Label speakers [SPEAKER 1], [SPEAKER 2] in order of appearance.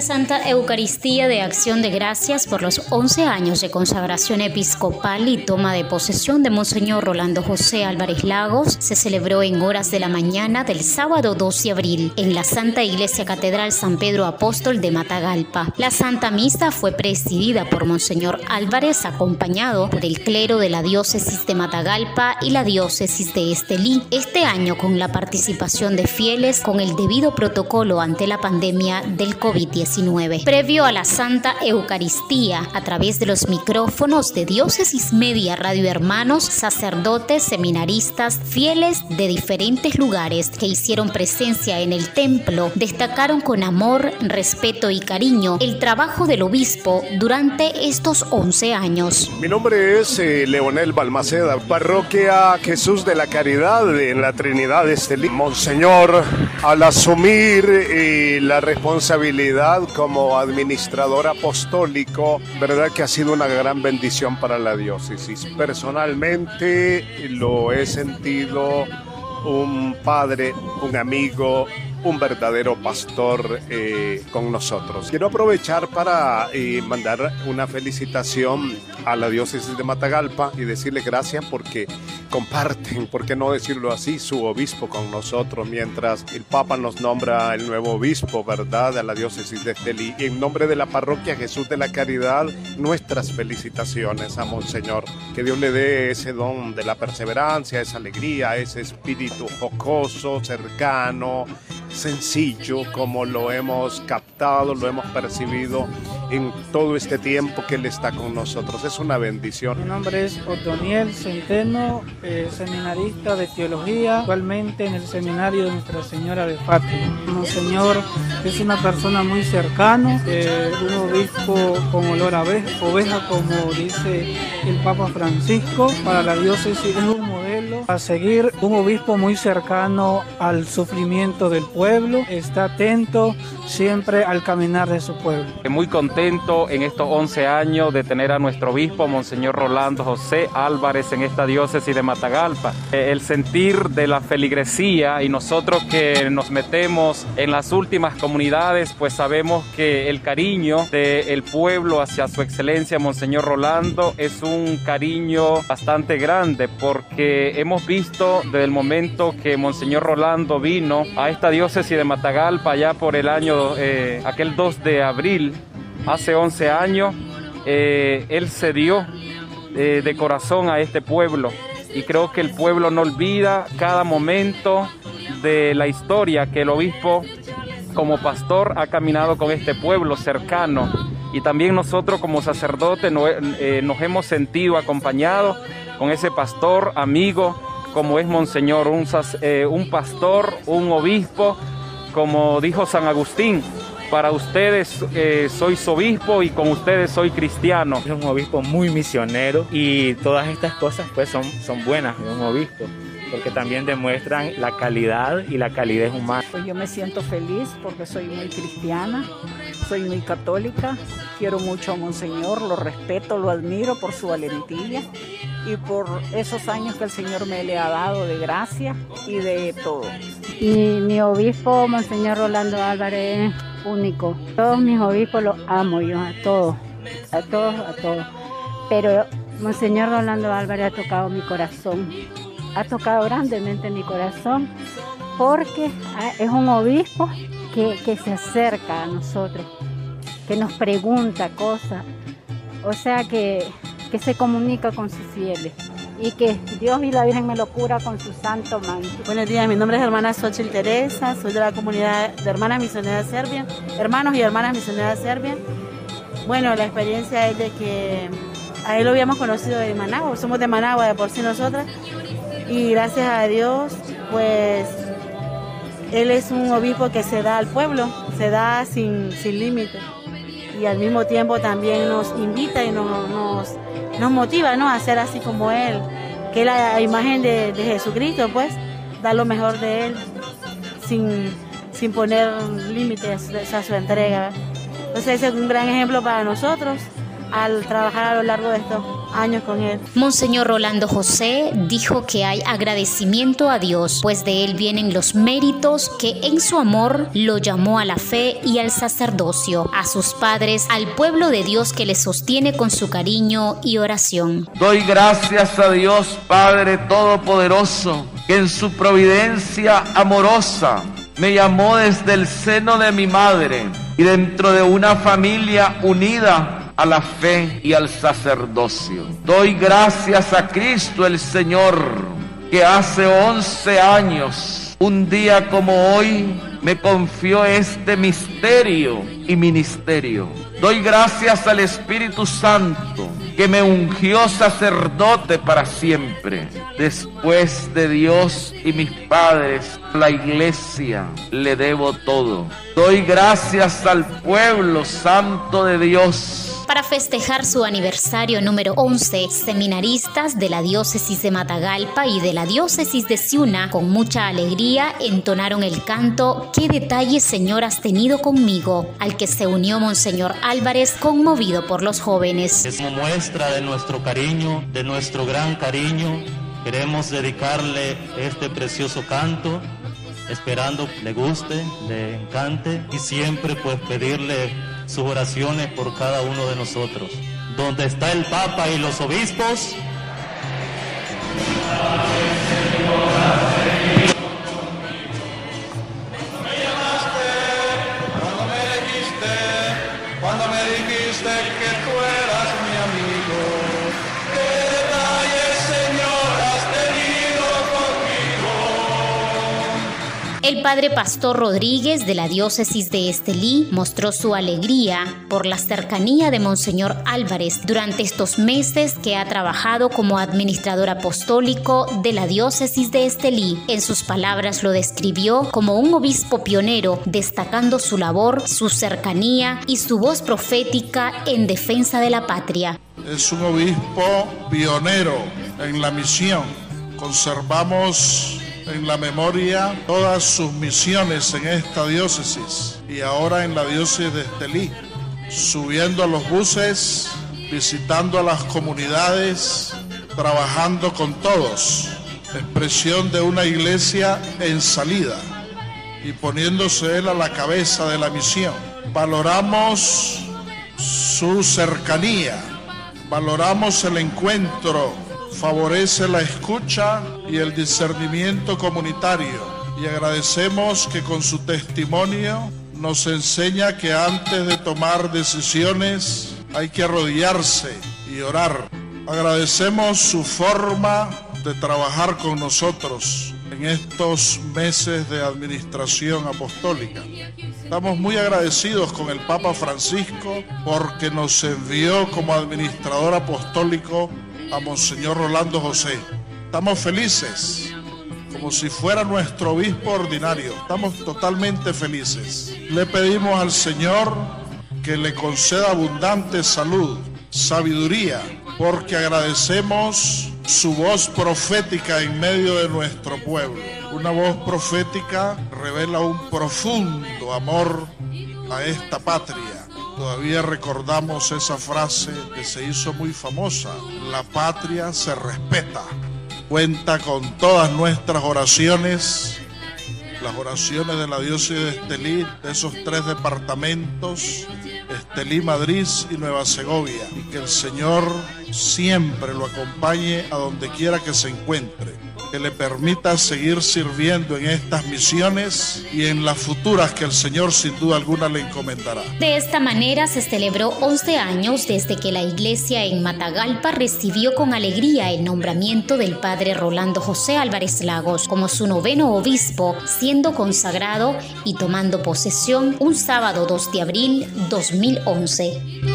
[SPEAKER 1] La Santa Eucaristía de Acción de Gracias por los 11 años de consagración episcopal y toma de posesión de Monseñor Rolando José Álvarez Lagos se celebró en horas de la mañana del sábado 12 de abril en la Santa Iglesia Catedral San Pedro Apóstol de Matagalpa. La Santa Misa fue presidida por Monseñor Álvarez acompañado por el clero de la diócesis de Matagalpa y la diócesis de Estelí. Este año con la participación de fieles con el debido protocolo ante la pandemia del COVID-19. Previo a la Santa Eucaristía, a través de los micrófonos de Diócesis Media Radio Hermanos, sacerdotes, seminaristas, fieles de diferentes lugares que hicieron presencia en el templo, destacaron con amor, respeto y cariño el trabajo del obispo durante estos 11 años.
[SPEAKER 2] Mi nombre es eh, Leonel Balmaceda, parroquia Jesús de la Caridad en la Trinidad de Estelí. Monseñor, al asumir eh, la responsabilidad como administrador apostólico, verdad que ha sido una gran bendición para la diócesis. Personalmente lo he sentido un padre, un amigo, un verdadero pastor eh, con nosotros. Quiero aprovechar para eh, mandar una felicitación a la diócesis de Matagalpa y decirle gracias porque comparten, por qué no decirlo así, su obispo con nosotros mientras el Papa nos nombra el nuevo obispo, ¿verdad?, de la diócesis de Estelí. En nombre de la parroquia Jesús de la Caridad, nuestras felicitaciones a Monseñor. Que Dios le dé ese don de la perseverancia, esa alegría, ese espíritu jocoso, cercano, sencillo como lo hemos captado, lo hemos percibido en todo este tiempo que Él está con nosotros. Es una bendición.
[SPEAKER 3] Mi nombre es Otoniel Centeno, eh, seminarista de teología, actualmente en el seminario de Nuestra Señora de Fátima. Monseñor es una persona muy cercana, eh, un obispo con olor a oveja, como dice el Papa Francisco, para la diócesis es un modelo a seguir, un obispo muy cercano al sufrimiento del pueblo, está atento siempre al caminar de su pueblo.
[SPEAKER 4] Muy contento en estos 11 años de tener a nuestro obispo, Monseñor Rolando José Álvarez, en esta diócesis de Matagalpa. Eh, el sentir de la feligresía y nosotros que nos metemos en las últimas comunidades, pues sabemos que el cariño del pueblo hacia su excelencia, Monseñor Rolando, es un cariño bastante grande porque hemos visto desde el momento que Monseñor Rolando vino a esta diócesis de Matagalpa ya por el año eh, aquel 2 de abril, hace 11 años, eh, él se dio eh, de corazón a este pueblo. Y creo que el pueblo no olvida cada momento de la historia que el obispo como pastor ha caminado con este pueblo cercano. Y también nosotros como sacerdotes nos hemos sentido acompañados con ese pastor amigo como es Monseñor, un, un pastor, un obispo como dijo San Agustín, para ustedes eh, soy obispo y con ustedes soy cristiano.
[SPEAKER 5] Es un obispo muy misionero y todas estas cosas pues son, son buenas de un obispo porque también demuestran la calidad y la calidez humana.
[SPEAKER 6] Pues yo me siento feliz porque soy muy cristiana, soy muy católica, quiero mucho a Monseñor, lo respeto, lo admiro por su valentía y por esos años que el Señor me le ha dado de gracia y de todo.
[SPEAKER 7] Y mi obispo, Monseñor Rolando Álvarez, único. Todos mis obispos los amo yo, a todos, a todos, a todos. Pero Monseñor Rolando Álvarez ha tocado mi corazón, ha tocado grandemente mi corazón porque es un obispo que, que se acerca a nosotros, que nos pregunta cosas. O sea que que se comunica con sus fieles y que Dios y la Virgen me lo cura con su santo manto.
[SPEAKER 8] Buenos días, mi nombre es hermana Xochitl Teresa, soy de la comunidad de hermanas misioneras Serbia, hermanos y hermanas misioneras Serbia. Bueno, la experiencia es de que a él lo habíamos conocido de Managua, somos de Managua de por sí nosotras, y gracias a Dios, pues él es un obispo que se da al pueblo, se da sin, sin límite y al mismo tiempo también nos invita y nos, nos, motiva ¿no? a ser así como Él, que la imagen de, Jesucristo, pues, da lo mejor de Él sin, sin poner límites a su entrega. Entonces ese es un gran ejemplo para nosotros al trabajar a lo largo de estos años con él.
[SPEAKER 1] Monseñor Rolando José dijo que hay agradecimiento a Dios, pues de él vienen los méritos que en su amor lo llamó a la fe y al sacerdocio, a sus padres, al pueblo de Dios que le sostiene con su cariño y oración.
[SPEAKER 9] Doy gracias a Dios Padre Todopoderoso, que en su providencia amorosa me llamó desde el seno de mi madre y dentro de una familia unida a la fe y al sacerdocio. Doy gracias a Cristo el Señor, que hace 11 años, un día como hoy, me confió este misterio y ministerio. Doy gracias al Espíritu Santo que me ungió sacerdote para siempre. Después de Dios y mis padres, la iglesia le debo todo. Doy gracias al pueblo santo de Dios
[SPEAKER 1] para festejar su aniversario número 11, seminaristas de la diócesis de Matagalpa y de la diócesis de Ciuna, con mucha alegría, entonaron el canto ¿Qué detalles, Señor, has tenido conmigo? al que se unió Monseñor Álvarez, conmovido por los jóvenes.
[SPEAKER 10] Es una muestra de nuestro cariño, de nuestro gran cariño. Queremos dedicarle este precioso canto esperando le guste, le encante y siempre pues pedirle sus oraciones por cada uno de nosotros. Donde está el Papa y los obispos.
[SPEAKER 1] El padre Pastor Rodríguez de la diócesis de Estelí mostró su alegría por la cercanía de Monseñor Álvarez durante estos meses que ha trabajado como administrador apostólico de la diócesis de Estelí. En sus palabras lo describió como un obispo pionero, destacando su labor, su cercanía y su voz profética en defensa de la patria.
[SPEAKER 11] Es un obispo pionero en la misión. Conservamos en la memoria todas sus misiones en esta diócesis y ahora en la diócesis de Estelí, subiendo a los buses, visitando a las comunidades, trabajando con todos, expresión de una iglesia en salida y poniéndose él a la cabeza de la misión. Valoramos su cercanía, valoramos el encuentro favorece la escucha y el discernimiento comunitario y agradecemos que con su testimonio nos enseña que antes de tomar decisiones hay que arrodillarse y orar. Agradecemos su forma de trabajar con nosotros en estos meses de administración apostólica. Estamos muy agradecidos con el Papa Francisco porque nos envió como administrador apostólico a Monseñor Rolando José. Estamos felices, como si fuera nuestro obispo ordinario. Estamos totalmente felices. Le pedimos al Señor que le conceda abundante salud, sabiduría, porque agradecemos su voz profética en medio de nuestro pueblo. Una voz profética revela un profundo amor a esta patria Todavía recordamos esa frase que se hizo muy famosa, la patria se respeta. Cuenta con todas nuestras oraciones, las oraciones de la diócesis de Estelí, de esos tres departamentos, Estelí, Madrid y Nueva Segovia, y que el Señor siempre lo acompañe a donde quiera que se encuentre que le permita seguir sirviendo en estas misiones y en las futuras que el Señor sin duda alguna le encomendará.
[SPEAKER 1] De esta manera se celebró 11 años desde que la iglesia en Matagalpa recibió con alegría el nombramiento del padre Rolando José Álvarez Lagos como su noveno obispo, siendo consagrado y tomando posesión un sábado 2 de abril 2011.